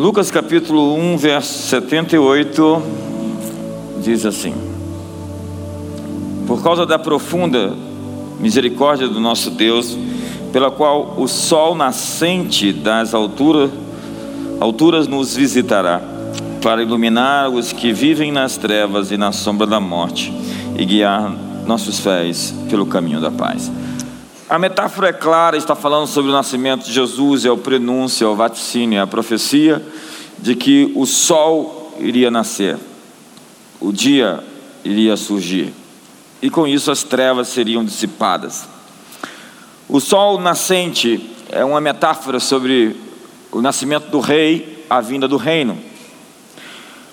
Lucas capítulo 1, verso 78 diz assim: Por causa da profunda misericórdia do nosso Deus, pela qual o sol nascente das alturas, alturas nos visitará, para iluminar os que vivem nas trevas e na sombra da morte e guiar nossos pés pelo caminho da paz. A metáfora é clara, está falando sobre o nascimento de Jesus, é o prenúncio, é o vaticínio, é a profecia de que o sol iria nascer, o dia iria surgir, e com isso as trevas seriam dissipadas. O sol nascente é uma metáfora sobre o nascimento do rei, a vinda do reino.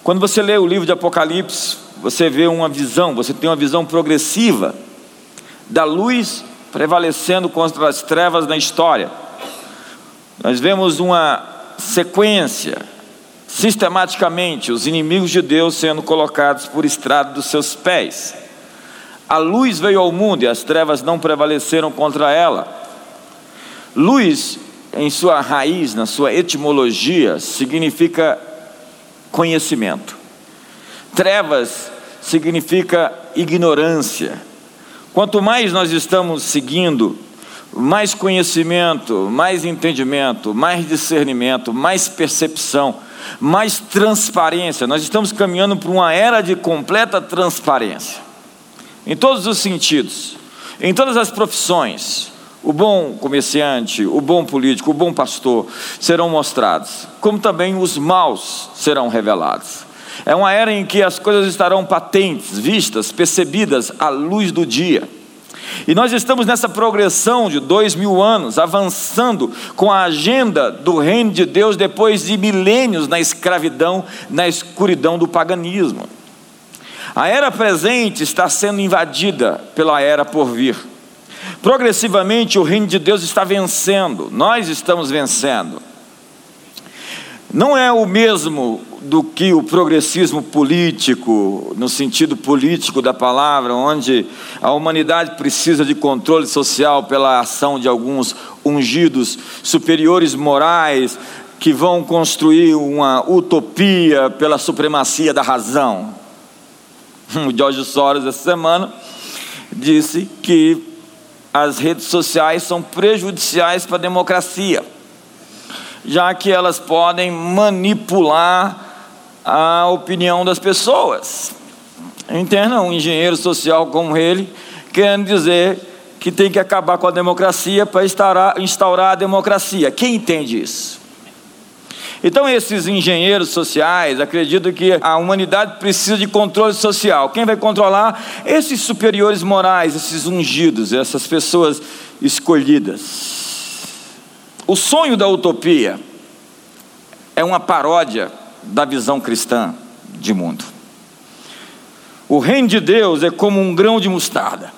Quando você lê o livro de Apocalipse, você vê uma visão, você tem uma visão progressiva da luz prevalecendo contra as trevas na história. Nós vemos uma sequência, sistematicamente, os inimigos de Deus sendo colocados por estrado dos seus pés. A luz veio ao mundo e as trevas não prevaleceram contra ela. Luz, em sua raiz, na sua etimologia, significa conhecimento. Trevas significa ignorância. Quanto mais nós estamos seguindo, mais conhecimento, mais entendimento, mais discernimento, mais percepção, mais transparência. Nós estamos caminhando para uma era de completa transparência, em todos os sentidos, em todas as profissões. O bom comerciante, o bom político, o bom pastor serão mostrados, como também os maus serão revelados. É uma era em que as coisas estarão patentes, vistas, percebidas à luz do dia. E nós estamos nessa progressão de dois mil anos, avançando com a agenda do reino de Deus depois de milênios na escravidão, na escuridão do paganismo. A era presente está sendo invadida pela era por vir. Progressivamente o reino de Deus está vencendo, nós estamos vencendo. Não é o mesmo do que o progressismo político, no sentido político da palavra, onde a humanidade precisa de controle social pela ação de alguns ungidos superiores morais que vão construir uma utopia pela supremacia da razão. O George Soros, essa semana, disse que as redes sociais são prejudiciais para a democracia já que elas podem manipular a opinião das pessoas. Entenda um engenheiro social como ele, querendo dizer que tem que acabar com a democracia para instaurar, a democracia. Quem entende isso? Então, esses engenheiros sociais acreditam que a humanidade precisa de controle social. Quem vai controlar? Esses superiores morais, esses ungidos, essas pessoas escolhidas. O sonho da utopia é uma paródia da visão cristã de mundo. O reino de Deus é como um grão de mostarda,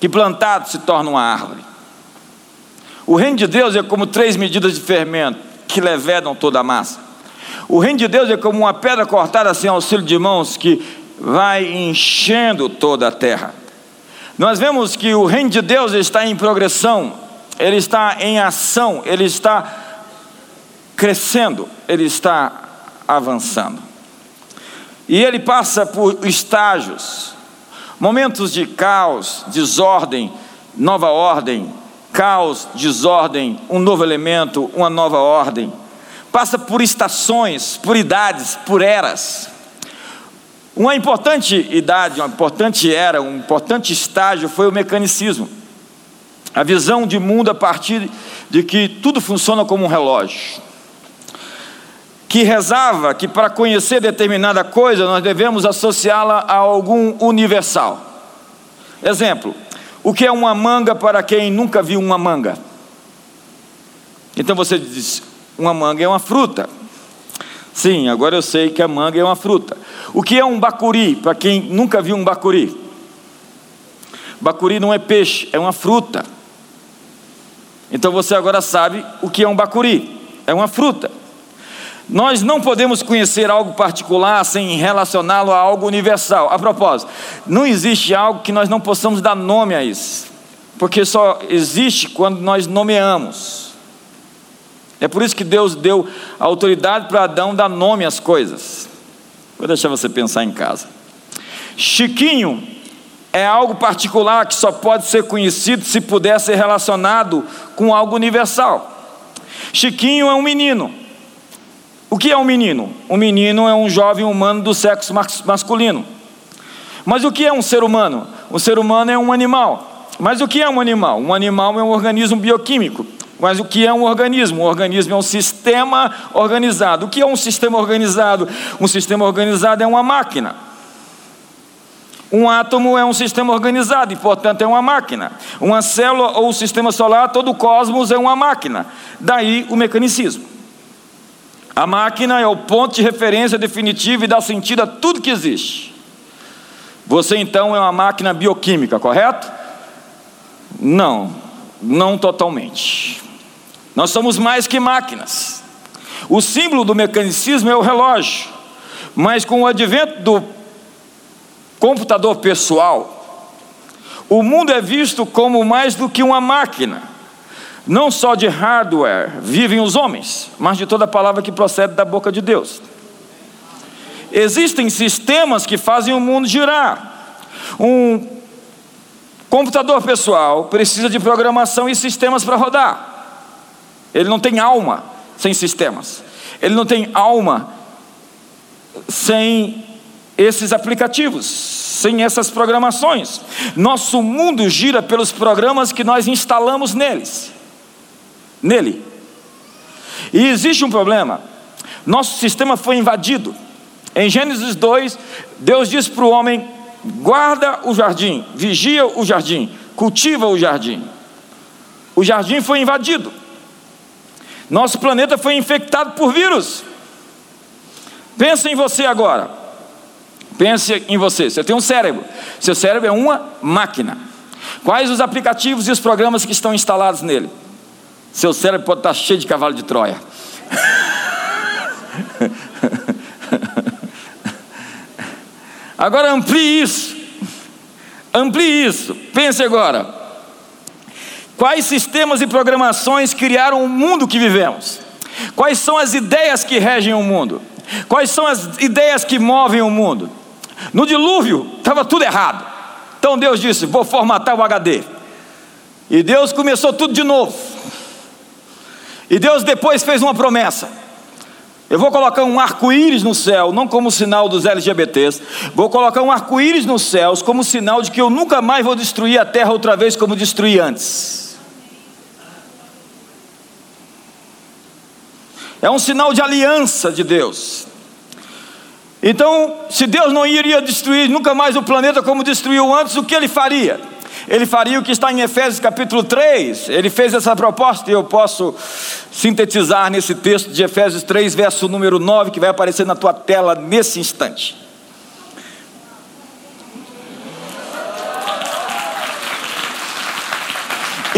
que plantado se torna uma árvore. O reino de Deus é como três medidas de fermento, que levedam toda a massa. O reino de Deus é como uma pedra cortada sem auxílio de mãos, que vai enchendo toda a terra. Nós vemos que o reino de Deus está em progressão, ele está em ação, ele está crescendo, ele está avançando. E ele passa por estágios, momentos de caos, desordem, nova ordem, caos, desordem, um novo elemento, uma nova ordem. Passa por estações, por idades, por eras. Uma importante idade, uma importante era, um importante estágio foi o mecanicismo. A visão de mundo a partir de que tudo funciona como um relógio. Que rezava que para conhecer determinada coisa nós devemos associá-la a algum universal. Exemplo: o que é uma manga para quem nunca viu uma manga? Então você diz: uma manga é uma fruta. Sim, agora eu sei que a manga é uma fruta. O que é um bacuri para quem nunca viu um bacuri? Bacuri não é peixe, é uma fruta. Então você agora sabe o que é um bacuri, é uma fruta. Nós não podemos conhecer algo particular sem relacioná-lo a algo universal. A propósito, não existe algo que nós não possamos dar nome a isso, porque só existe quando nós nomeamos. É por isso que Deus deu autoridade para Adão dar nome às coisas. Vou deixar você pensar em casa. Chiquinho é algo particular que só pode ser conhecido se puder ser relacionado com algo universal. Chiquinho é um menino. O que é um menino? Um menino é um jovem humano do sexo masculino. Mas o que é um ser humano? Um ser humano é um animal. Mas o que é um animal? Um animal é um organismo bioquímico. Mas o que é um organismo? Um organismo é um sistema organizado. O que é um sistema organizado? Um sistema organizado é uma máquina. Um átomo é um sistema organizado e, portanto, é uma máquina. Uma célula ou o sistema solar, todo o cosmos é uma máquina. Daí o mecanicismo. A máquina é o ponto de referência definitivo e dá sentido a tudo que existe. Você então é uma máquina bioquímica, correto? Não, não totalmente. Nós somos mais que máquinas. O símbolo do mecanicismo é o relógio, mas com o advento do computador pessoal, o mundo é visto como mais do que uma máquina. Não só de hardware vivem os homens, mas de toda palavra que procede da boca de Deus. Existem sistemas que fazem o mundo girar. Um computador pessoal precisa de programação e sistemas para rodar. Ele não tem alma sem sistemas. Ele não tem alma sem esses aplicativos, sem essas programações. Nosso mundo gira pelos programas que nós instalamos neles. Nele. E existe um problema. Nosso sistema foi invadido. Em Gênesis 2, Deus diz para o homem: guarda o jardim, vigia o jardim, cultiva o jardim. O jardim foi invadido. Nosso planeta foi infectado por vírus. Pensa em você agora. Pense em você. Você tem um cérebro. Seu cérebro é uma máquina. Quais os aplicativos e os programas que estão instalados nele? Seu cérebro pode estar cheio de cavalo de Troia. Agora amplie isso. Amplie isso. Pense agora. Quais sistemas e programações criaram o mundo que vivemos? Quais são as ideias que regem o mundo? Quais são as ideias que movem o mundo? No dilúvio estava tudo errado. Então Deus disse: Vou formatar o HD. E Deus começou tudo de novo. E Deus depois fez uma promessa. Eu vou colocar um arco-íris no céu, não como sinal dos LGBTs. Vou colocar um arco-íris nos céus como sinal de que eu nunca mais vou destruir a terra outra vez como destruí antes. É um sinal de aliança de Deus. Então, se Deus não iria destruir nunca mais o planeta como destruiu antes, o que ele faria? Ele faria o que está em Efésios capítulo 3. Ele fez essa proposta e eu posso sintetizar nesse texto de Efésios 3, verso número 9, que vai aparecer na tua tela nesse instante.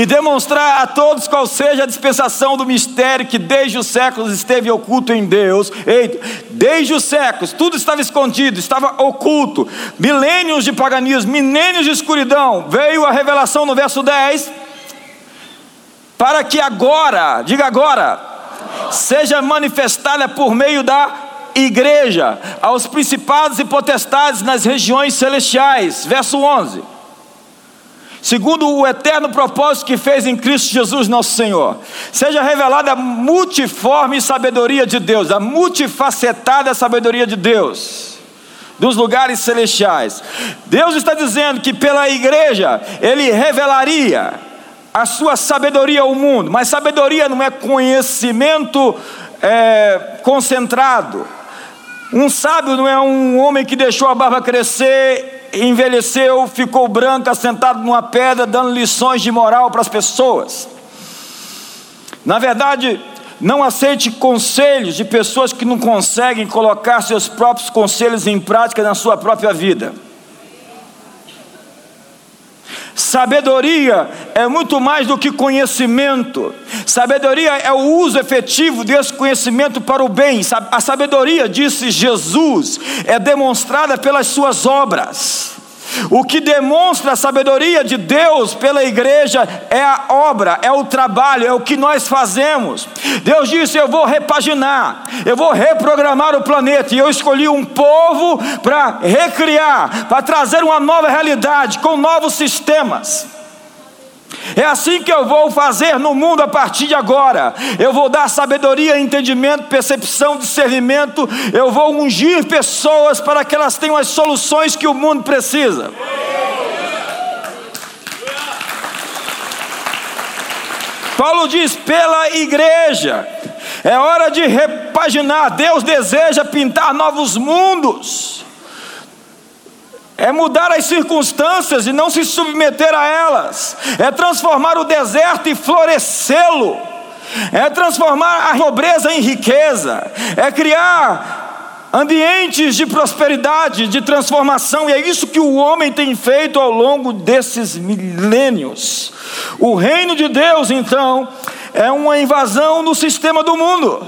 E demonstrar a todos qual seja a dispensação do mistério que desde os séculos esteve oculto em Deus. Eita, desde os séculos, tudo estava escondido, estava oculto. Milênios de paganismo, milênios de escuridão. Veio a revelação no verso 10. Para que agora, diga agora, seja manifestada por meio da igreja aos principados e potestades nas regiões celestiais. Verso 11 segundo o eterno propósito que fez em Cristo Jesus nosso Senhor. Seja revelada a multiforme sabedoria de Deus, a multifacetada sabedoria de Deus, dos lugares celestiais. Deus está dizendo que pela igreja Ele revelaria a sua sabedoria ao mundo, mas sabedoria não é conhecimento é, concentrado. Um sábio não é um homem que deixou a barba crescer envelheceu, ficou branca, sentado numa pedra, dando lições de moral para as pessoas. Na verdade, não aceite conselhos de pessoas que não conseguem colocar seus próprios conselhos em prática na sua própria vida. Sabedoria é muito mais do que conhecimento. Sabedoria é o uso efetivo desse conhecimento para o bem. A sabedoria, disse Jesus, é demonstrada pelas suas obras. O que demonstra a sabedoria de Deus pela igreja é a obra, é o trabalho, é o que nós fazemos. Deus disse: Eu vou repaginar, eu vou reprogramar o planeta. E eu escolhi um povo para recriar, para trazer uma nova realidade, com novos sistemas. É assim que eu vou fazer no mundo a partir de agora. Eu vou dar sabedoria, entendimento, percepção, discernimento. Eu vou ungir pessoas para que elas tenham as soluções que o mundo precisa. Paulo diz: pela igreja, é hora de repaginar. Deus deseja pintar novos mundos é mudar as circunstâncias e não se submeter a elas, é transformar o deserto e florescê-lo, é transformar a pobreza em riqueza, é criar ambientes de prosperidade, de transformação, e é isso que o homem tem feito ao longo desses milênios. O reino de Deus, então, é uma invasão no sistema do mundo.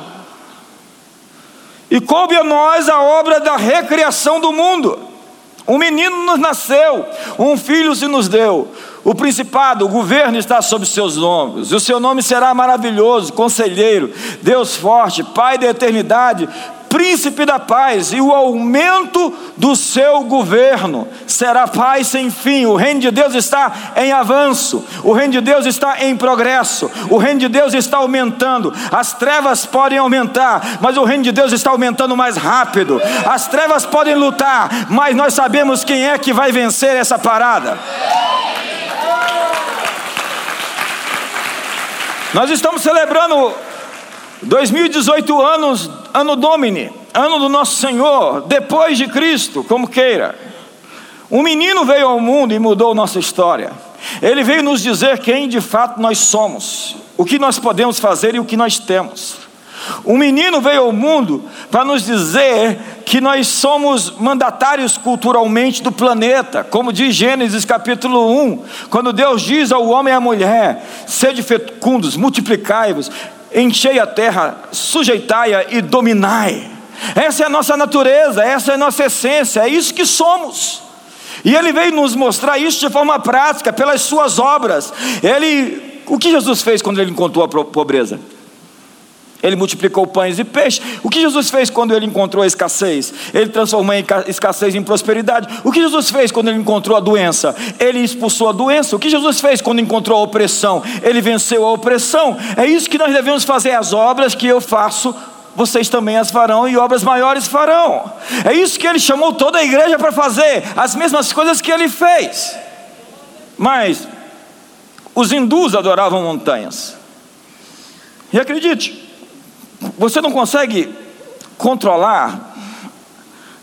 E coube a nós a obra da recriação do mundo. Um menino nos nasceu, um filho se nos deu. O principado, o governo está sob seus ombros. E o seu nome será maravilhoso, conselheiro, Deus forte, Pai da eternidade, príncipe da paz, e o aumento do seu governo será paz sem fim. O reino de Deus está em avanço, o reino de Deus está em progresso, o reino de Deus está aumentando. As trevas podem aumentar, mas o reino de Deus está aumentando mais rápido. As trevas podem lutar, mas nós sabemos quem é que vai vencer essa parada. Nós estamos celebrando 2018 anos, ano Domini, ano do nosso Senhor, depois de Cristo, como queira. Um menino veio ao mundo e mudou nossa história. Ele veio nos dizer quem de fato nós somos, o que nós podemos fazer e o que nós temos. Um menino veio ao mundo para nos dizer que nós somos mandatários culturalmente do planeta, como diz Gênesis capítulo 1, quando Deus diz ao homem e à mulher: sede fecundos, multiplicai-vos, enchei a terra, sujeitai-a e dominai. Essa é a nossa natureza, essa é a nossa essência, é isso que somos. E ele veio nos mostrar isso de forma prática, pelas suas obras. Ele, o que Jesus fez quando ele encontrou a pobreza? Ele multiplicou pães e peixes. O que Jesus fez quando ele encontrou a escassez? Ele transformou a escassez em prosperidade. O que Jesus fez quando ele encontrou a doença? Ele expulsou a doença. O que Jesus fez quando encontrou a opressão? Ele venceu a opressão. É isso que nós devemos fazer. As obras que eu faço, vocês também as farão e obras maiores farão. É isso que ele chamou toda a igreja para fazer. As mesmas coisas que ele fez. Mas os hindus adoravam montanhas. E acredite, você não consegue controlar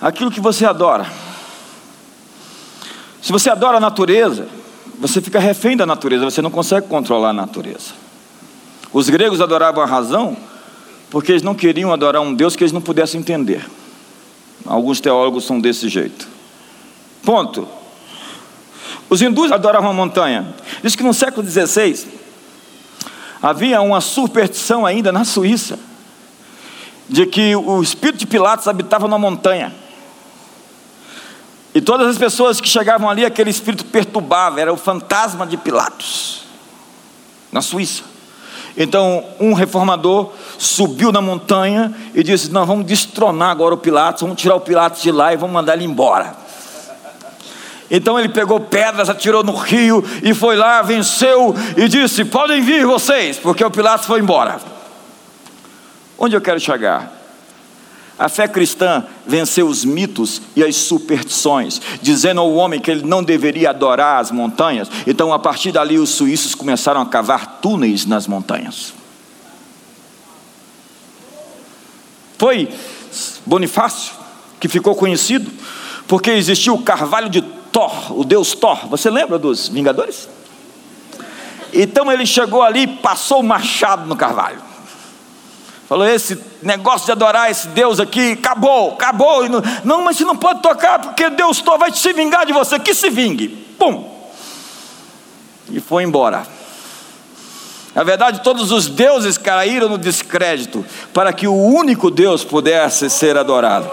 aquilo que você adora. Se você adora a natureza, você fica refém da natureza, você não consegue controlar a natureza. Os gregos adoravam a razão porque eles não queriam adorar um Deus que eles não pudessem entender. Alguns teólogos são desse jeito. Ponto. Os hindus adoravam a montanha. Diz que no século XVI havia uma superstição ainda na Suíça de que o espírito de Pilatos habitava na montanha. E todas as pessoas que chegavam ali, aquele espírito perturbava, era o fantasma de Pilatos, na Suíça. Então, um reformador subiu na montanha e disse: Nós vamos destronar agora o Pilatos, vamos tirar o Pilatos de lá e vamos mandar ele embora. Então ele pegou pedras, atirou no rio e foi lá, venceu e disse: Podem vir vocês, porque o Pilatos foi embora. Onde eu quero chegar? A fé cristã venceu os mitos e as superstições, dizendo ao homem que ele não deveria adorar as montanhas. Então, a partir dali, os suíços começaram a cavar túneis nas montanhas. Foi Bonifácio que ficou conhecido porque existiu o carvalho de Thor, o deus Thor. Você lembra dos Vingadores? Então ele chegou ali e passou o machado no carvalho. Falou: esse negócio de adorar esse Deus aqui, acabou, acabou. Não, mas você não pode tocar, porque Deus vai se vingar de você. Que se vingue. Pum! E foi embora. Na verdade, todos os deuses caíram no descrédito, para que o único Deus pudesse ser adorado.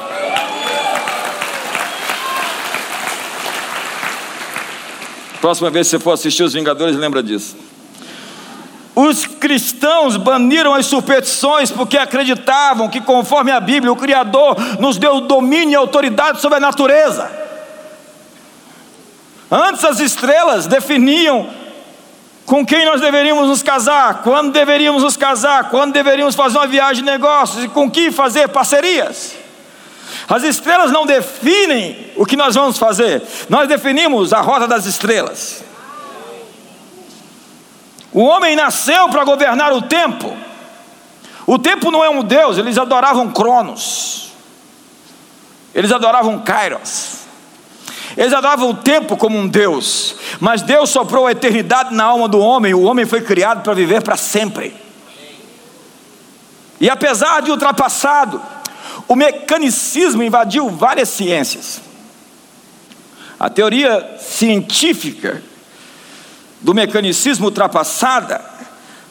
Próxima vez que você for assistir Os Vingadores, lembra disso. Os cristãos baniram as superstições porque acreditavam que, conforme a Bíblia, o Criador nos deu domínio e autoridade sobre a natureza. Antes as estrelas definiam com quem nós deveríamos nos casar, quando deveríamos nos casar, quando deveríamos fazer uma viagem de negócios e com quem fazer parcerias. As estrelas não definem o que nós vamos fazer, nós definimos a rota das estrelas. O homem nasceu para governar o tempo. O tempo não é um Deus, eles adoravam Cronos. Eles adoravam Kairos. Eles adoravam o tempo como um Deus. Mas Deus soprou a eternidade na alma do homem. O homem foi criado para viver para sempre. E apesar de ultrapassado, o mecanicismo invadiu várias ciências. A teoria científica do mecanicismo ultrapassada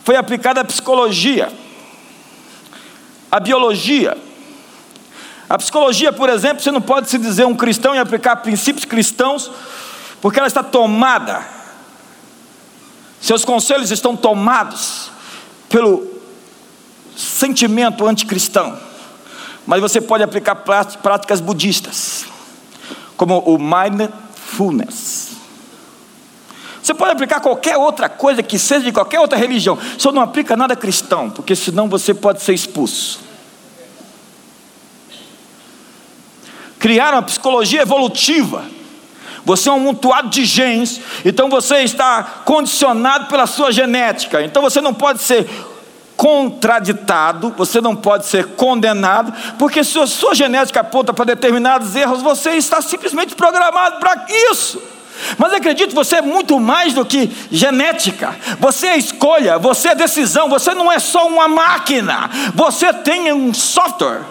foi aplicada à psicologia, à biologia. A psicologia, por exemplo, você não pode se dizer um cristão e aplicar princípios cristãos, porque ela está tomada, seus conselhos estão tomados pelo sentimento anticristão. Mas você pode aplicar práticas budistas, como o mindfulness você pode aplicar qualquer outra coisa que seja de qualquer outra religião, só não aplica nada cristão, porque senão você pode ser expulso. Criaram a psicologia evolutiva. Você é um mutuado de genes, então você está condicionado pela sua genética. Então você não pode ser contraditado, você não pode ser condenado, porque se a sua genética aponta para determinados erros, você está simplesmente programado para isso. Mas acredite, você é muito mais do que genética. Você é escolha, você é decisão, você não é só uma máquina. Você tem um software.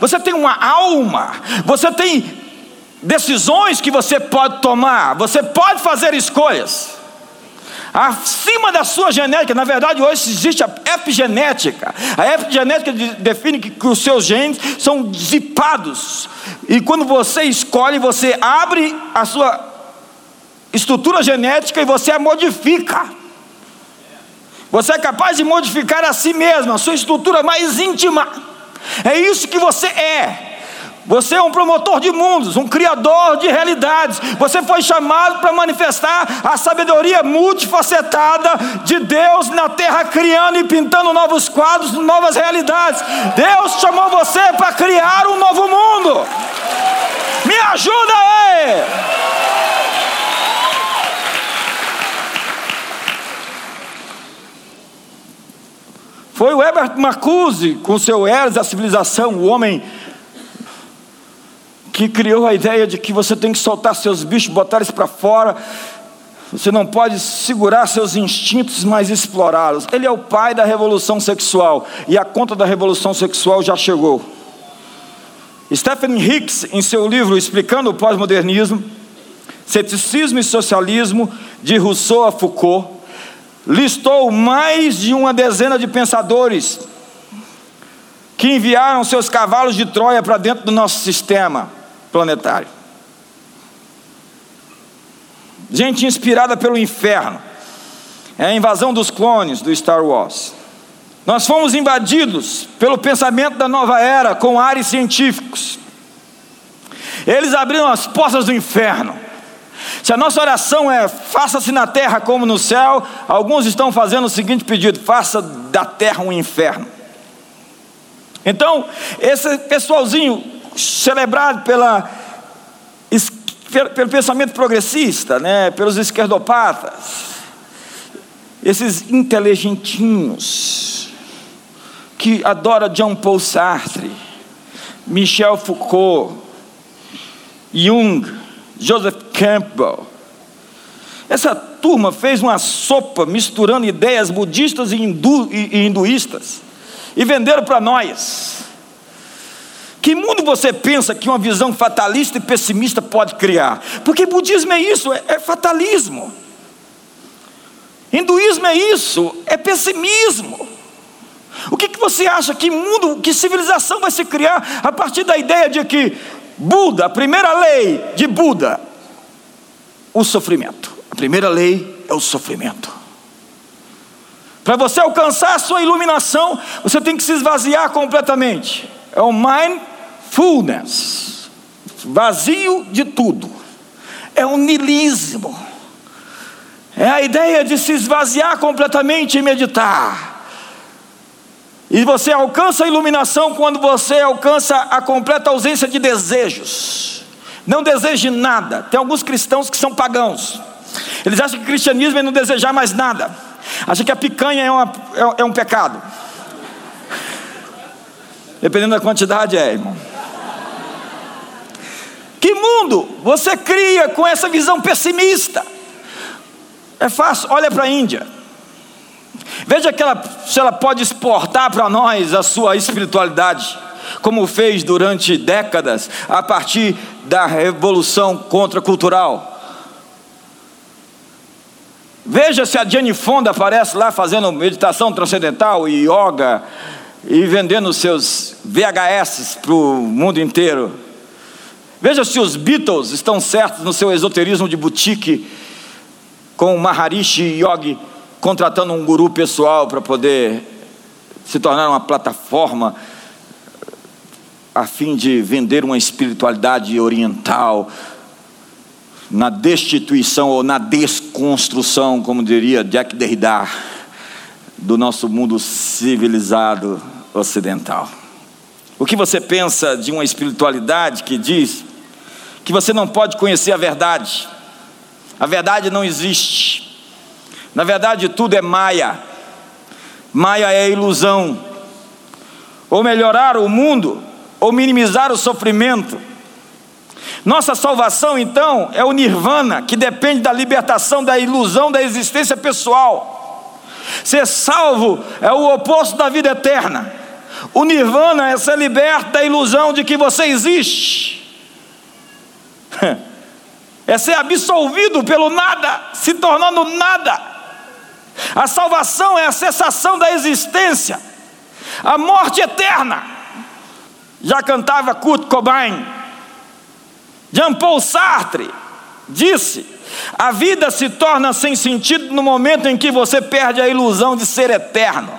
Você tem uma alma. Você tem decisões que você pode tomar. Você pode fazer escolhas. Acima da sua genética, na verdade, hoje existe a epigenética. A epigenética define que, que os seus genes são zipados. E quando você escolhe, você abre a sua estrutura genética e você a modifica. Você é capaz de modificar a si mesmo, a sua estrutura mais íntima. É isso que você é. Você é um promotor de mundos, um criador de realidades. Você foi chamado para manifestar a sabedoria multifacetada de Deus na terra, criando e pintando novos quadros, novas realidades. Deus chamou você para criar um novo mundo. Me ajuda aí! Foi o Herbert Marcuse, com seu Eros da civilização, o homem que criou a ideia de que você tem que soltar seus bichos, botar eles para fora. Você não pode segurar seus instintos, mas explorá-los. Ele é o pai da revolução sexual e a conta da revolução sexual já chegou. Stephen Hicks, em seu livro Explicando o Pós-Modernismo, Ceticismo e Socialismo, de Rousseau a Foucault, listou mais de uma dezena de pensadores que enviaram seus cavalos de Troia para dentro do nosso sistema planetário. Gente inspirada pelo inferno. É a invasão dos clones do Star Wars. Nós fomos invadidos pelo pensamento da nova era com ares científicos. Eles abriram as portas do inferno se a nossa oração é faça-se na terra como no céu, alguns estão fazendo o seguinte pedido: faça da terra um inferno. Então, esse pessoalzinho celebrado pela, pelo pensamento progressista, né, pelos esquerdopatas, esses inteligentinhos que adora Jean Paul Sartre, Michel Foucault, Jung, Joseph Campbell. Essa turma fez uma sopa misturando ideias budistas e, hindu, e, e hinduístas e venderam para nós. Que mundo você pensa que uma visão fatalista e pessimista pode criar? Porque budismo é isso, é, é fatalismo. Hinduísmo é isso, é pessimismo. O que, que você acha que mundo, que civilização vai se criar a partir da ideia de que Buda, a primeira lei de Buda, o sofrimento. A primeira lei é o sofrimento. Para você alcançar a sua iluminação, você tem que se esvaziar completamente. É o mindfulness vazio de tudo. É o nilismo. É a ideia de se esvaziar completamente e meditar. E você alcança a iluminação quando você alcança a completa ausência de desejos. Não deseje nada. Tem alguns cristãos que são pagãos. Eles acham que o cristianismo é não desejar mais nada. Acham que a picanha é, uma, é, é um pecado. Dependendo da quantidade, é, irmão. Que mundo você cria com essa visão pessimista? É fácil, olha para a Índia. Veja que ela, se ela pode exportar para nós a sua espiritualidade, como fez durante décadas, a partir da revolução contracultural. Veja se a Jenny Fonda aparece lá fazendo meditação transcendental e yoga e vendendo seus VHS para o mundo inteiro. Veja se os Beatles estão certos no seu esoterismo de boutique com o Maharishi Yogi contratando um guru pessoal para poder se tornar uma plataforma a fim de vender uma espiritualidade oriental na destituição ou na desconstrução, como diria Jack Derrida, do nosso mundo civilizado ocidental. O que você pensa de uma espiritualidade que diz que você não pode conhecer a verdade? A verdade não existe. Na verdade, tudo é maia. Maia é ilusão. Ou melhorar o mundo, ou minimizar o sofrimento. Nossa salvação, então, é o nirvana, que depende da libertação da ilusão da existência pessoal. Ser salvo é o oposto da vida eterna. O nirvana é ser liberto da ilusão de que você existe. É ser absolvido pelo nada, se tornando nada. A salvação é a cessação da existência, a morte eterna. Já cantava Kurt Cobain. Jean Paul Sartre disse: a vida se torna sem sentido no momento em que você perde a ilusão de ser eterno.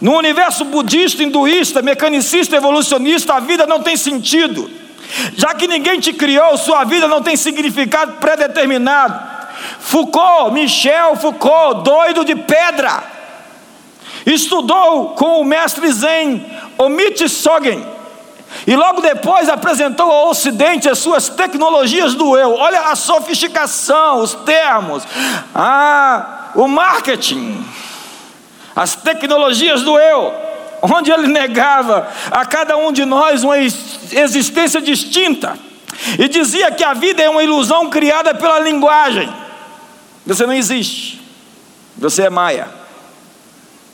No universo budista, hinduísta, mecanicista, evolucionista, a vida não tem sentido. Já que ninguém te criou, sua vida não tem significado predeterminado. Foucault, Michel Foucault, doido de pedra, estudou com o mestre Zen, Omid Sogen, e logo depois apresentou ao Ocidente as suas tecnologias do eu. Olha a sofisticação, os termos, ah, o marketing, as tecnologias do eu, onde ele negava a cada um de nós uma existência distinta e dizia que a vida é uma ilusão criada pela linguagem. Você não existe. Você é Maia.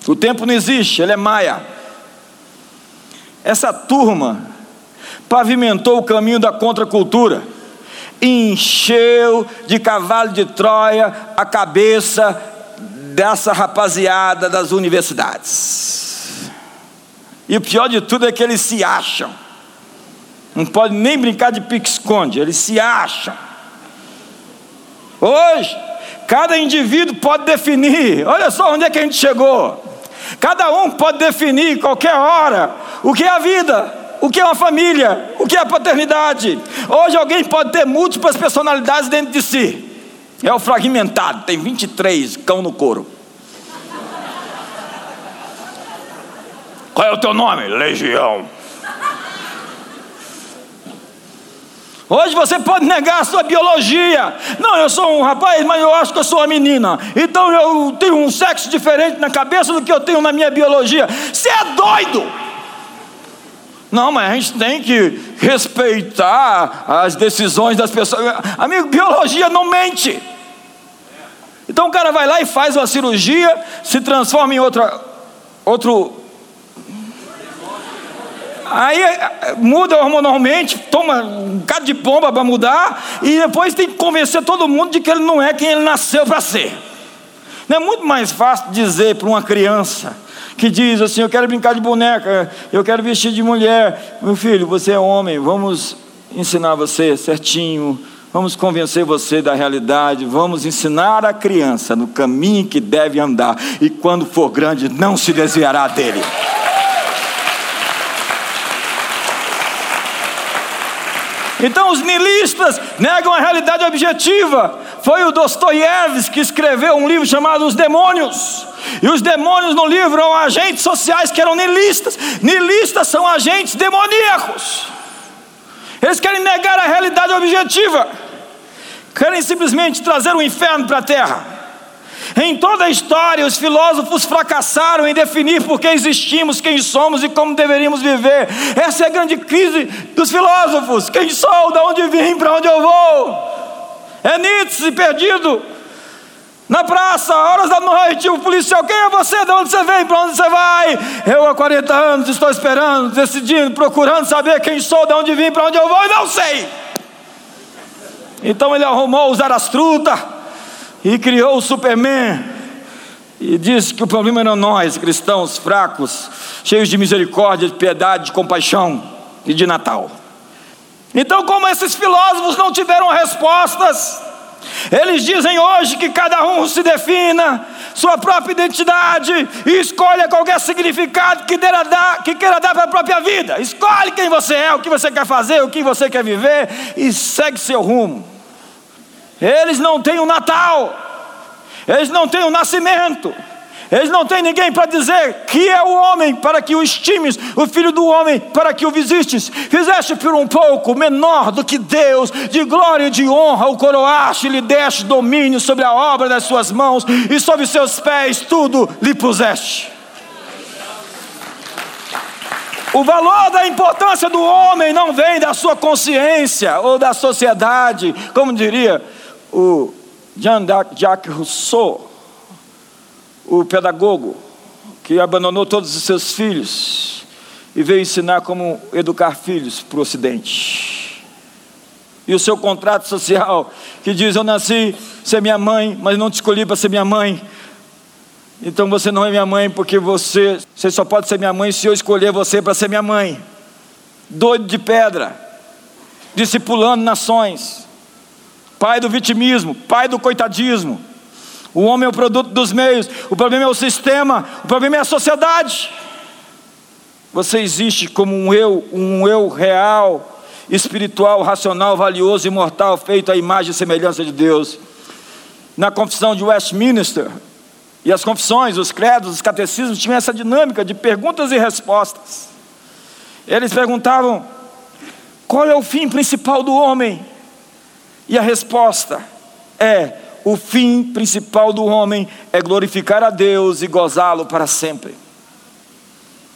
O tempo não existe, ele é Maia. Essa turma pavimentou o caminho da contracultura, encheu de cavalo de Troia a cabeça dessa rapaziada das universidades. E o pior de tudo é que eles se acham. Não pode nem brincar de pique-esconde, eles se acham. Hoje, Cada indivíduo pode definir, olha só onde é que a gente chegou. Cada um pode definir qualquer hora o que é a vida, o que é uma família, o que é a paternidade. Hoje alguém pode ter múltiplas personalidades dentro de si. É o fragmentado, tem 23 cão no couro. Qual é o teu nome? Legião. Hoje você pode negar a sua biologia. Não, eu sou um rapaz, mas eu acho que eu sou uma menina. Então eu tenho um sexo diferente na cabeça do que eu tenho na minha biologia. Você é doido! Não, mas a gente tem que respeitar as decisões das pessoas. Amigo, biologia não mente. Então o cara vai lá e faz uma cirurgia, se transforma em outra, outro Aí eh, muda hormonalmente, toma um bocado de pomba para mudar, e depois tem que convencer todo mundo de que ele não é quem ele nasceu para ser. Não é muito mais fácil dizer para uma criança que diz assim: Eu quero brincar de boneca, eu quero vestir de mulher. Meu filho, você é homem, vamos ensinar você certinho Vamos convencer você da realidade, vamos ensinar a criança no caminho que deve andar, e quando for grande, não se desviará dele. Então os nilistas negam a realidade objetiva. Foi o Dostoiévski que escreveu um livro chamado Os Demônios. E os demônios no livro eram agentes sociais que eram nilistas. Nilistas são agentes demoníacos. Eles querem negar a realidade objetiva. Querem simplesmente trazer o inferno para a terra. Em toda a história, os filósofos fracassaram em definir por que existimos, quem somos e como deveríamos viver. Essa é a grande crise dos filósofos: quem sou, de onde vim, para onde eu vou. É Nietzsche perdido na praça, horas da noite, o policial: quem é você? De onde você vem? Para onde você vai? Eu, há 40 anos, estou esperando, decidindo, procurando saber quem sou, de onde vim, para onde eu vou e não sei. Então ele arrumou os Arastruta e criou o Superman. E disse que o problema eram nós, cristãos fracos, cheios de misericórdia, de piedade, de compaixão e de Natal. Então, como esses filósofos não tiveram respostas, eles dizem hoje que cada um se defina sua própria identidade e escolha qualquer significado que dar, que queira dar para a própria vida. Escolhe quem você é, o que você quer fazer, o que você quer viver e segue seu rumo. Eles não têm o um Natal, eles não têm o um nascimento, eles não têm ninguém para dizer que é o homem para que o estimes, o filho do homem para que o visites. Fizeste por um pouco menor do que Deus, de glória e de honra, o coroaste lhe deste domínio sobre a obra das suas mãos, e sobre seus pés tudo lhe puseste. O valor da importância do homem não vem da sua consciência ou da sociedade, como diria o Jean-Jacques Rousseau, o pedagogo, que abandonou todos os seus filhos e veio ensinar como educar filhos para o Ocidente. E o seu contrato social, que diz: Eu nasci ser minha mãe, mas não te escolhi para ser minha mãe. Então você não é minha mãe, porque você, você só pode ser minha mãe se eu escolher você para ser minha mãe. Doido de pedra, discipulando nações pai do vitimismo, pai do coitadismo. O homem é o produto dos meios, o problema é o sistema, o problema é a sociedade. Você existe como um eu, um eu real, espiritual, racional, valioso, imortal, feito à imagem e semelhança de Deus. Na confissão de Westminster, e as confissões, os credos, os catecismos tinham essa dinâmica de perguntas e respostas. Eles perguntavam: qual é o fim principal do homem? E a resposta é: o fim principal do homem é glorificar a Deus e gozá-lo para sempre.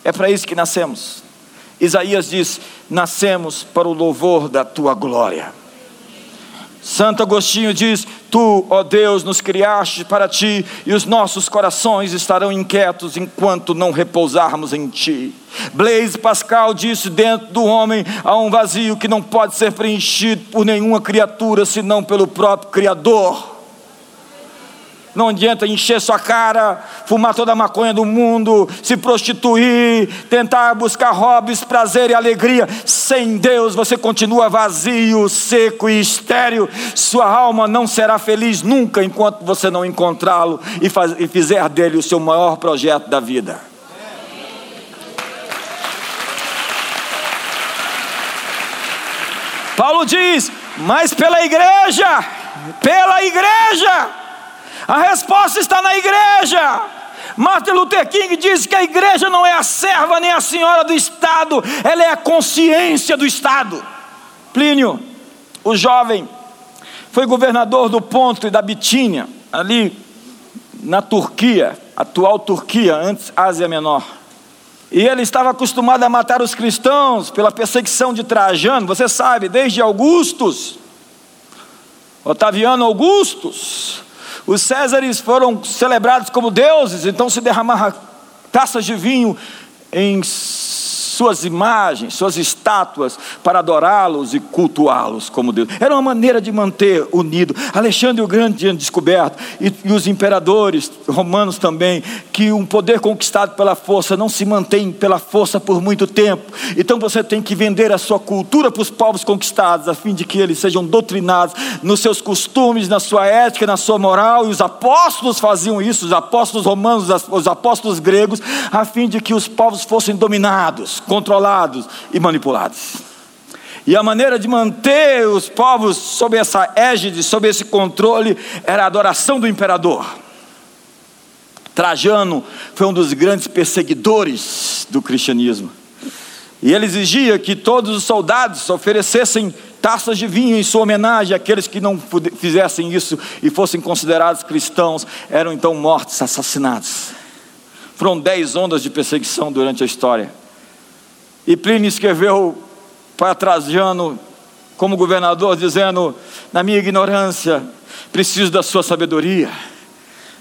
É para isso que nascemos. Isaías diz: nascemos para o louvor da tua glória. Santo Agostinho diz: Tu, ó Deus, nos criaste para ti, e os nossos corações estarão inquietos enquanto não repousarmos em ti. Blaise Pascal disse: Dentro do homem há um vazio que não pode ser preenchido por nenhuma criatura senão pelo próprio Criador. Não adianta encher sua cara, fumar toda a maconha do mundo, se prostituir, tentar buscar hobbies, prazer e alegria. Sem Deus você continua vazio, seco e estéril. Sua alma não será feliz nunca enquanto você não encontrá-lo e, e fizer dele o seu maior projeto da vida. Paulo diz: Mas pela igreja, pela igreja a resposta está na igreja. Martin Luther King diz que a igreja não é a serva nem a senhora do Estado, ela é a consciência do Estado. Plínio, o jovem, foi governador do Ponto e da Bitínia, ali na Turquia, atual Turquia, antes Ásia Menor. E ele estava acostumado a matar os cristãos pela perseguição de Trajano, você sabe, desde Augustus, Otaviano Augustus, os Césares foram celebrados como deuses, então se derramava taças de vinho em suas imagens, suas estátuas, para adorá-los e cultuá-los como Deus. Era uma maneira de manter unido. Alexandre o Grande tinha descoberto, e, e os imperadores romanos também, que um poder conquistado pela força não se mantém pela força por muito tempo. Então você tem que vender a sua cultura para os povos conquistados, a fim de que eles sejam doutrinados nos seus costumes, na sua ética, na sua moral. E os apóstolos faziam isso, os apóstolos romanos, os apóstolos gregos, a fim de que os povos fossem dominados, controlados e manipulados. E a maneira de manter os povos sob essa égide, sob esse controle, era a adoração do imperador. Trajano foi um dos grandes perseguidores do cristianismo. E ele exigia que todos os soldados oferecessem taças de vinho em sua homenagem. Aqueles que não fizessem isso e fossem considerados cristãos eram então mortos, assassinados. Foram dez ondas de perseguição durante a história. E Plínio escreveu para Trajano, como governador, dizendo: Na minha ignorância, preciso da sua sabedoria,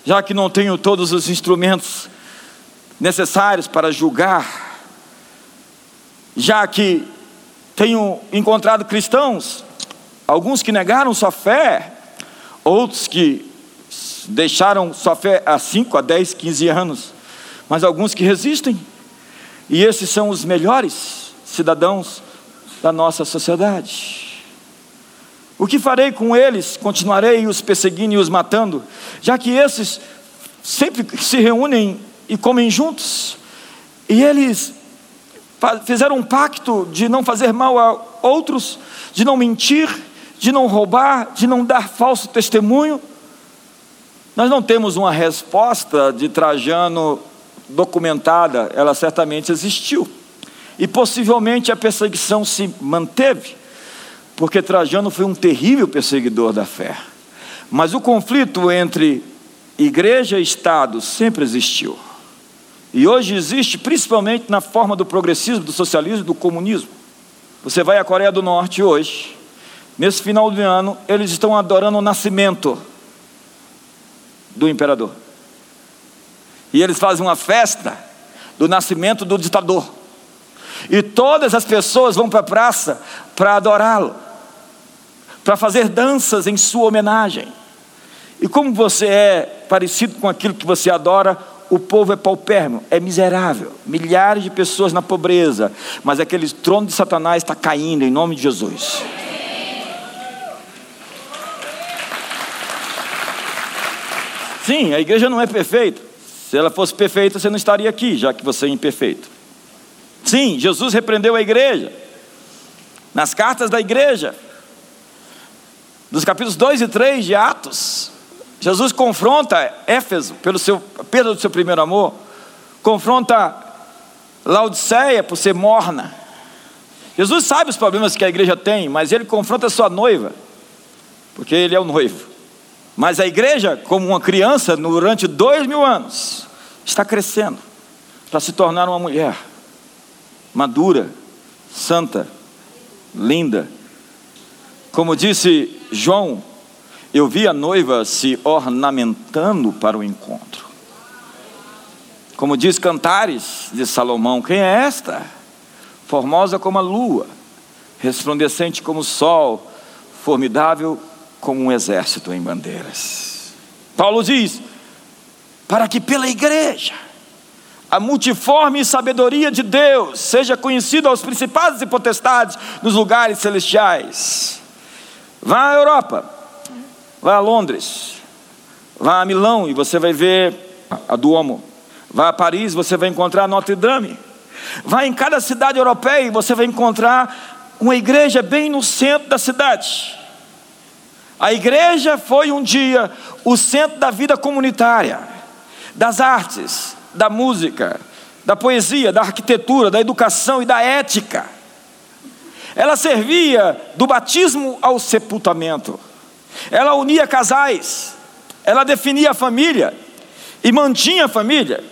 já que não tenho todos os instrumentos necessários para julgar, já que tenho encontrado cristãos, alguns que negaram sua fé, outros que deixaram sua fé há 5, a 10, 15 anos, mas alguns que resistem, e esses são os melhores cidadãos da nossa sociedade. O que farei com eles? Continuarei os perseguindo e os matando, já que esses sempre se reúnem e comem juntos, e eles fizeram um pacto de não fazer mal a outros, de não mentir, de não roubar, de não dar falso testemunho. Nós não temos uma resposta de Trajano documentada, ela certamente existiu. E possivelmente a perseguição se manteve, porque Trajano foi um terrível perseguidor da fé. Mas o conflito entre igreja e Estado sempre existiu. E hoje existe principalmente na forma do progressismo, do socialismo, do comunismo. Você vai à Coreia do Norte hoje, nesse final de ano, eles estão adorando o nascimento do imperador. E eles fazem uma festa do nascimento do ditador. E todas as pessoas vão para a praça para adorá-lo, para fazer danças em sua homenagem. E como você é parecido com aquilo que você adora, o povo é paupérrimo, é miserável, milhares de pessoas na pobreza, mas aquele trono de Satanás está caindo em nome de Jesus. Sim, a igreja não é perfeita. Se ela fosse perfeita, você não estaria aqui, já que você é imperfeito. Sim, Jesus repreendeu a igreja. Nas cartas da igreja, dos capítulos 2 e 3 de Atos, Jesus confronta Éfeso pelo seu perda do seu primeiro amor, confronta Laodiceia por ser morna. Jesus sabe os problemas que a igreja tem, mas ele confronta a sua noiva, porque ele é o noivo. Mas a igreja, como uma criança, durante dois mil anos, está crescendo para se tornar uma mulher madura, santa, linda. Como disse João, eu vi a noiva se ornamentando para o encontro. Como diz Cantares de Salomão, quem é esta? Formosa como a lua, resplandecente como o sol, formidável como um exército em bandeiras. Paulo diz: para que pela igreja a multiforme sabedoria de Deus seja conhecida aos principados e potestades nos lugares celestiais. Vá à Europa, Vá a Londres, vá a Milão e você vai ver a Duomo. Vá a Paris, você vai encontrar Notre Dame. Vá em cada cidade europeia e você vai encontrar uma igreja bem no centro da cidade. A igreja foi um dia o centro da vida comunitária, das artes, da música, da poesia, da arquitetura, da educação e da ética. Ela servia do batismo ao sepultamento. Ela unia casais, ela definia a família e mantinha a família.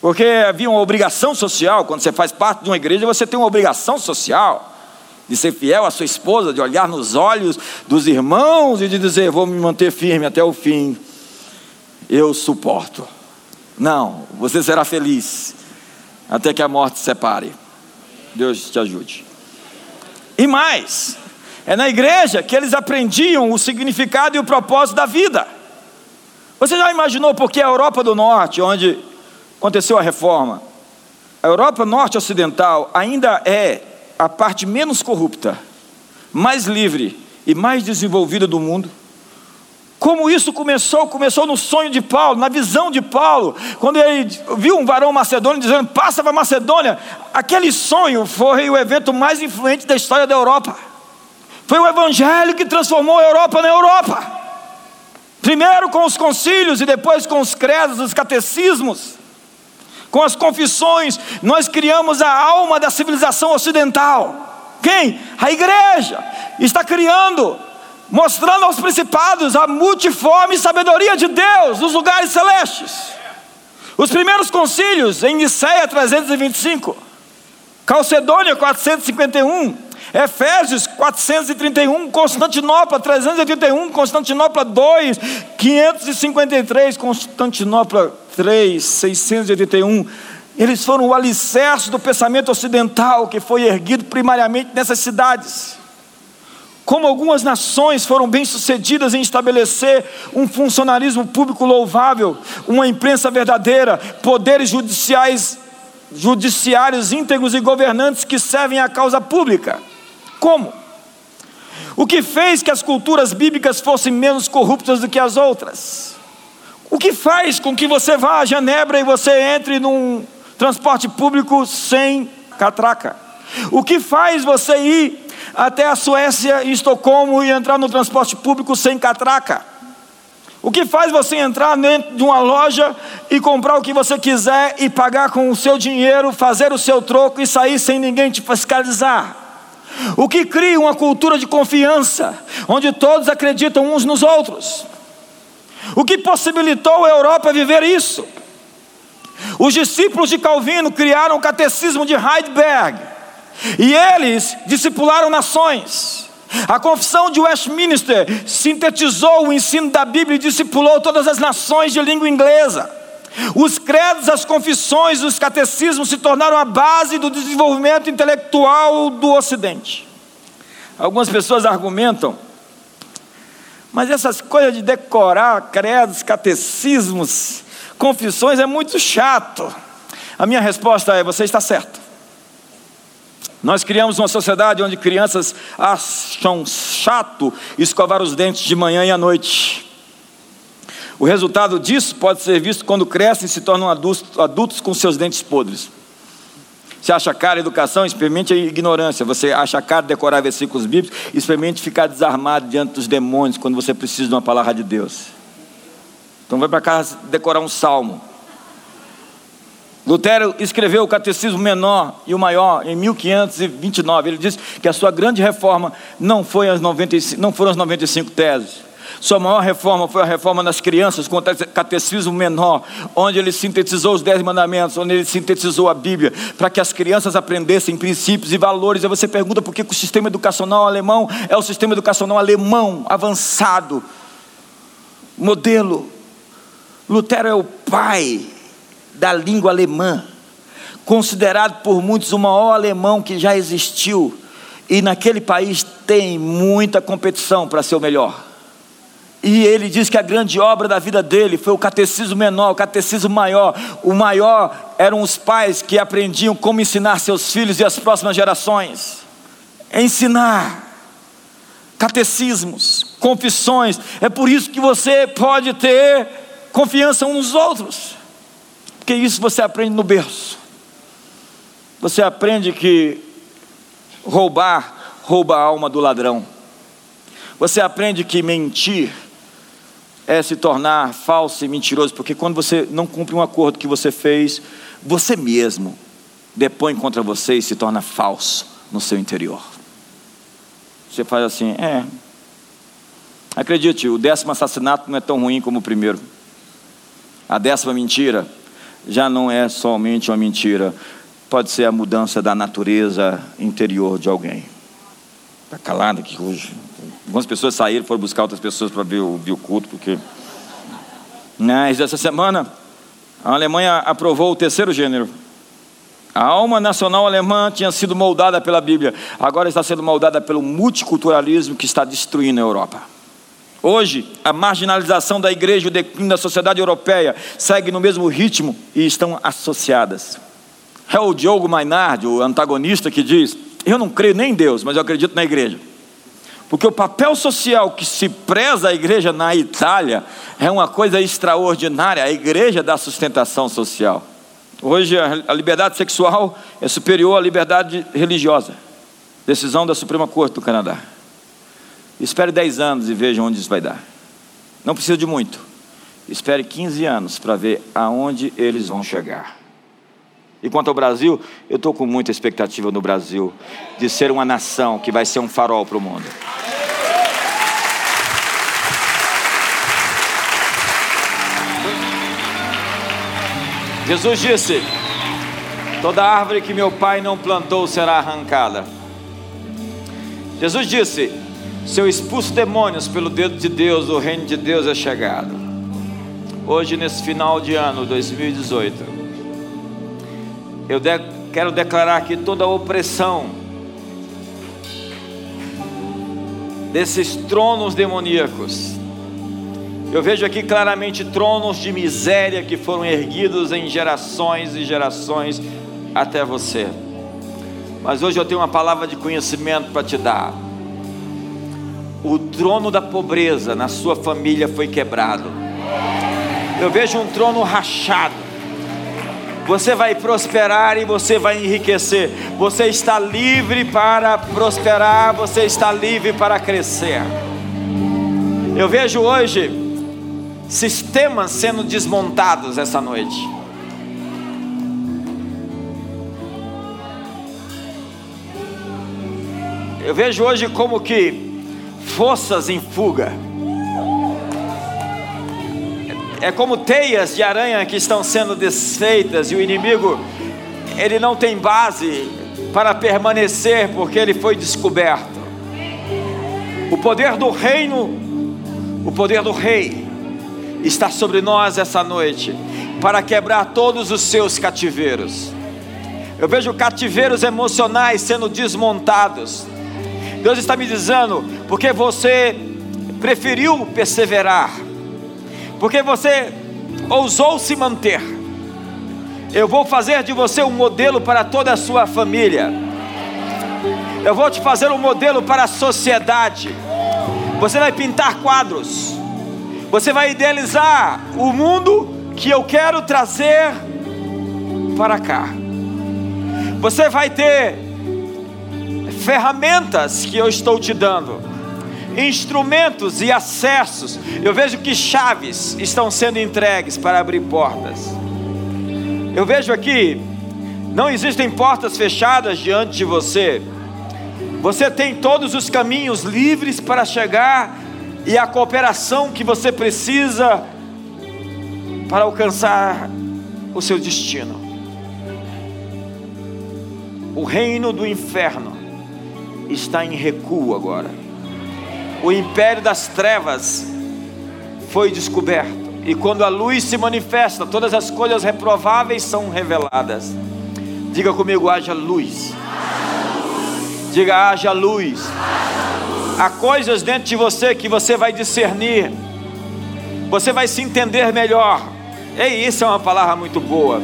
Porque havia uma obrigação social, quando você faz parte de uma igreja, você tem uma obrigação social de ser fiel à sua esposa, de olhar nos olhos dos irmãos e de dizer: Vou me manter firme até o fim, eu suporto. Não, você será feliz. até que a morte separe. Deus te ajude. E mais, é na igreja que eles aprendiam o significado e o propósito da vida. Você já imaginou por que a Europa do Norte, onde aconteceu a reforma, a Europa Norte Ocidental ainda é a parte menos corrupta, mais livre e mais desenvolvida do mundo? Como isso começou? Começou no sonho de Paulo, na visão de Paulo, quando ele viu um varão macedônio dizendo: Passa para Macedônia. Aquele sonho foi o evento mais influente da história da Europa. Foi o evangelho que transformou a Europa na Europa. Primeiro com os concílios e depois com os credos, os catecismos, com as confissões, nós criamos a alma da civilização ocidental. Quem? A igreja está criando mostrando aos principados a multiforme sabedoria de Deus nos lugares celestes. Os primeiros concílios em Niceia 325, Calcedônia 451, Efésios 431, Constantinopla 381, Constantinopla 2, 553, Constantinopla 3, 681. Eles foram o alicerce do pensamento ocidental que foi erguido primariamente nessas cidades. Como algumas nações foram bem-sucedidas em estabelecer um funcionalismo público louvável, uma imprensa verdadeira, poderes judiciais, judiciários íntegros e governantes que servem à causa pública. Como? O que fez que as culturas bíblicas fossem menos corruptas do que as outras? O que faz com que você vá a Genebra e você entre num transporte público sem catraca? O que faz você ir até a Suécia e Estocolmo e entrar no transporte público sem catraca. O que faz você entrar dentro de uma loja e comprar o que você quiser e pagar com o seu dinheiro, fazer o seu troco e sair sem ninguém te fiscalizar? O que cria uma cultura de confiança, onde todos acreditam uns nos outros? O que possibilitou a Europa viver isso? Os discípulos de Calvino criaram o catecismo de Heidelberg e eles discipularam nações. A confissão de Westminster sintetizou o ensino da Bíblia e discipulou todas as nações de língua inglesa. Os credos, as confissões, os catecismos se tornaram a base do desenvolvimento intelectual do Ocidente. Algumas pessoas argumentam, mas essas coisas de decorar credos, catecismos, confissões é muito chato. A minha resposta é: você está certo. Nós criamos uma sociedade onde crianças acham chato escovar os dentes de manhã e à noite. O resultado disso pode ser visto quando crescem e se tornam adultos, adultos com seus dentes podres. Você acha cara educação? Experimente a ignorância. Você acha cara decorar versículos bíblicos? Experimente ficar desarmado diante dos demônios quando você precisa de uma palavra de Deus. Então vai para casa decorar um salmo. Lutero escreveu o Catecismo Menor e o Maior em 1529. Ele disse que a sua grande reforma não, foi as 95, não foram as 95 teses. Sua maior reforma foi a reforma das crianças, com o catecismo menor, onde ele sintetizou os dez mandamentos, onde ele sintetizou a Bíblia, para que as crianças aprendessem princípios e valores. Aí você pergunta por que o sistema educacional alemão é o sistema educacional alemão avançado, modelo. Lutero é o pai da língua alemã, considerado por muitos o maior alemão que já existiu, e naquele país tem muita competição para ser o melhor. E ele diz que a grande obra da vida dele foi o catecismo menor, o catecismo maior. O maior eram os pais que aprendiam como ensinar seus filhos e as próximas gerações. Ensinar catecismos, confissões. É por isso que você pode ter confiança uns nos outros. Porque isso você aprende no berço. Você aprende que roubar rouba a alma do ladrão. Você aprende que mentir é se tornar falso e mentiroso, porque quando você não cumpre um acordo que você fez, você mesmo depõe contra você e se torna falso no seu interior. Você faz assim, é. Acredite, o décimo assassinato não é tão ruim como o primeiro. A décima mentira já não é somente uma mentira, pode ser a mudança da natureza interior de alguém. Está calado aqui hoje. Algumas pessoas saíram, foram buscar outras pessoas para ver, ver o culto, porque. Mas essa semana, a Alemanha aprovou o terceiro gênero. A alma nacional alemã tinha sido moldada pela Bíblia, agora está sendo moldada pelo multiculturalismo que está destruindo a Europa. Hoje, a marginalização da igreja e o declínio da sociedade europeia segue no mesmo ritmo e estão associadas. É o Diogo Maynard, o antagonista, que diz: Eu não creio nem em Deus, mas eu acredito na igreja. Porque o papel social que se preza a igreja na Itália é uma coisa extraordinária. A igreja dá sustentação social. Hoje a liberdade sexual é superior à liberdade religiosa. Decisão da Suprema Corte do Canadá. Espere 10 anos e veja onde isso vai dar. Não precisa de muito. Espere 15 anos para ver aonde eles vão chegar. E quanto ao Brasil, eu estou com muita expectativa no Brasil de ser uma nação que vai ser um farol para o mundo. Jesus disse: Toda árvore que meu pai não plantou será arrancada. Jesus disse: Se eu expulso demônios pelo dedo de Deus, o reino de Deus é chegado. Hoje, nesse final de ano 2018, eu de quero declarar que toda a opressão desses tronos demoníacos, eu vejo aqui claramente tronos de miséria que foram erguidos em gerações e gerações até você. Mas hoje eu tenho uma palavra de conhecimento para te dar. O trono da pobreza na sua família foi quebrado. Eu vejo um trono rachado. Você vai prosperar e você vai enriquecer. Você está livre para prosperar, você está livre para crescer. Eu vejo hoje sistemas sendo desmontados essa noite. Eu vejo hoje como que forças em fuga. É como teias de aranha que estão sendo desfeitas e o inimigo ele não tem base para permanecer porque ele foi descoberto. O poder do reino, o poder do rei está sobre nós essa noite para quebrar todos os seus cativeiros. Eu vejo cativeiros emocionais sendo desmontados. Deus está me dizendo, porque você preferiu perseverar, porque você ousou se manter. Eu vou fazer de você um modelo para toda a sua família. Eu vou te fazer um modelo para a sociedade. Você vai pintar quadros você vai idealizar o mundo que eu quero trazer para cá. Você vai ter ferramentas que eu estou te dando, instrumentos e acessos. Eu vejo que chaves estão sendo entregues para abrir portas. Eu vejo aqui, não existem portas fechadas diante de você. Você tem todos os caminhos livres para chegar e a cooperação que você precisa para alcançar o seu destino. O reino do inferno está em recuo agora. O império das trevas foi descoberto. E quando a luz se manifesta, todas as coisas reprováveis são reveladas. Diga comigo: haja luz. Diga: haja luz. Há coisas dentro de você que você vai discernir, você vai se entender melhor. Ei, isso é uma palavra muito boa.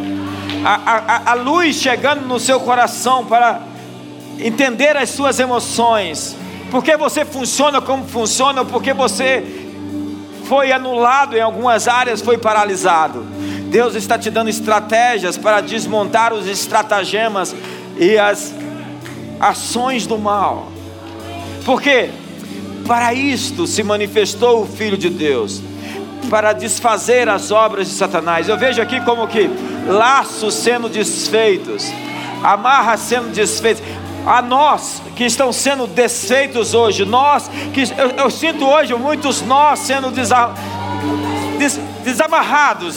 A, a, a luz chegando no seu coração para entender as suas emoções, porque você funciona como funciona, porque você foi anulado em algumas áreas, foi paralisado. Deus está te dando estratégias para desmontar os estratagemas e as ações do mal. Porque para isto se manifestou o Filho de Deus, para desfazer as obras de Satanás. Eu vejo aqui como que laços sendo desfeitos, amarras sendo desfeitas. A nós que estão sendo desfeitos hoje, nós que eu, eu sinto hoje muitos nós sendo desa, des, desamarrados,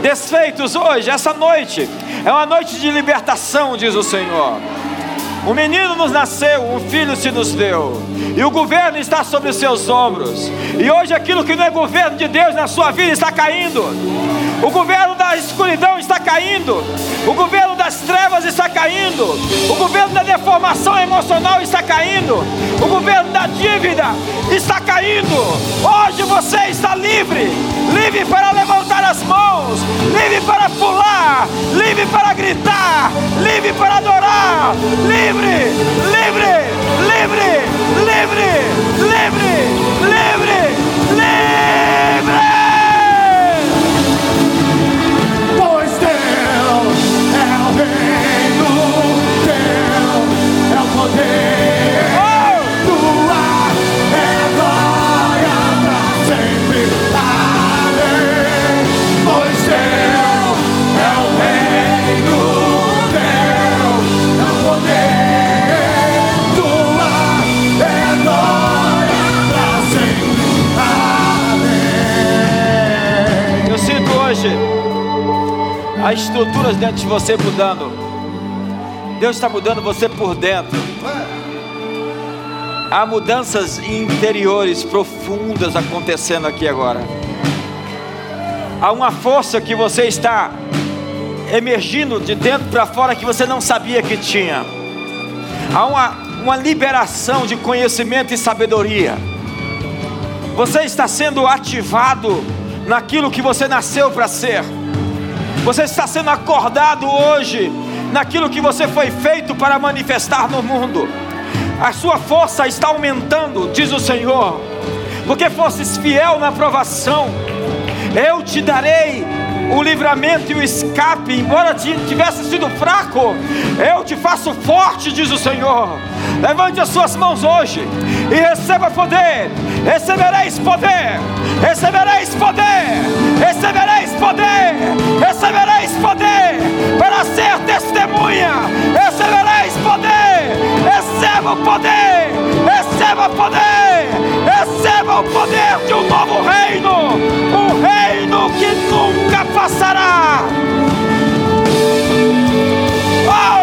desfeitos hoje, essa noite. É uma noite de libertação, diz o Senhor. Um menino nos nasceu, um filho se nos deu, e o governo está sobre os seus ombros. E hoje aquilo que não é governo de Deus na sua vida está caindo. O governo da escuridão está caindo. O governo das trevas caindo, o governo da deformação emocional está caindo, o governo da dívida está caindo. Hoje você está livre, livre para levantar as mãos, livre para pular, livre para gritar, livre para adorar, livre, livre, livre, livre, livre, livre, livre. Há estruturas dentro de você mudando. Deus está mudando você por dentro. Há mudanças interiores profundas acontecendo aqui agora. Há uma força que você está emergindo de dentro para fora que você não sabia que tinha. Há uma, uma liberação de conhecimento e sabedoria. Você está sendo ativado naquilo que você nasceu para ser. Você está sendo acordado hoje naquilo que você foi feito para manifestar no mundo. A sua força está aumentando, diz o Senhor, porque fosses fiel na provação. Eu te darei o livramento e o escape, embora tivesse sido fraco, eu te faço forte, diz o Senhor. Levante as suas mãos hoje e receba poder. Recebereis poder, recebereis poder, recebereis poder, recebereis poder para ser testemunha. Recebereis poder, Receba o poder, receba o poder, receba o poder de um novo reino, um reino que nunca passará. Oh!